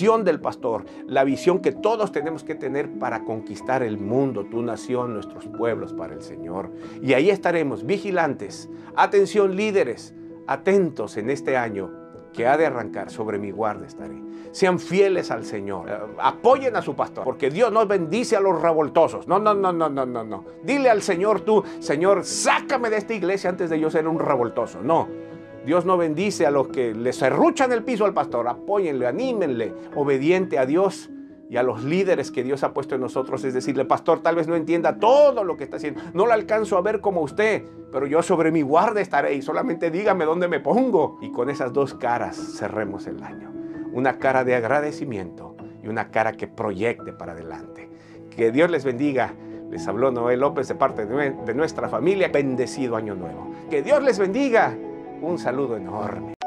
visión del pastor, la visión que todos tenemos que tener para conquistar el mundo, tu nación, nuestros pueblos para el Señor. Y ahí estaremos vigilantes. Atención líderes, atentos en este año que ha de arrancar, sobre mi guarda estaré. Sean fieles al Señor. Eh, apoyen a su pastor, porque Dios no bendice a los revoltosos. No, no, no, no, no, no, no. Dile al Señor tú, Señor, sácame de esta iglesia antes de yo ser un revoltoso. No. Dios no bendice a los que le serruchan el piso al pastor. Apóyenle, anímenle, obediente a Dios y a los líderes que Dios ha puesto en nosotros. Es decirle, pastor, tal vez no entienda todo lo que está haciendo. No lo alcanzo a ver como usted, pero yo sobre mi guarda estaré y solamente dígame dónde me pongo. Y con esas dos caras cerremos el año. Una cara de agradecimiento y una cara que proyecte para adelante. Que Dios les bendiga. Les habló Noel López de parte de nuestra familia. Bendecido año nuevo. Que Dios les bendiga. Un saludo enorme.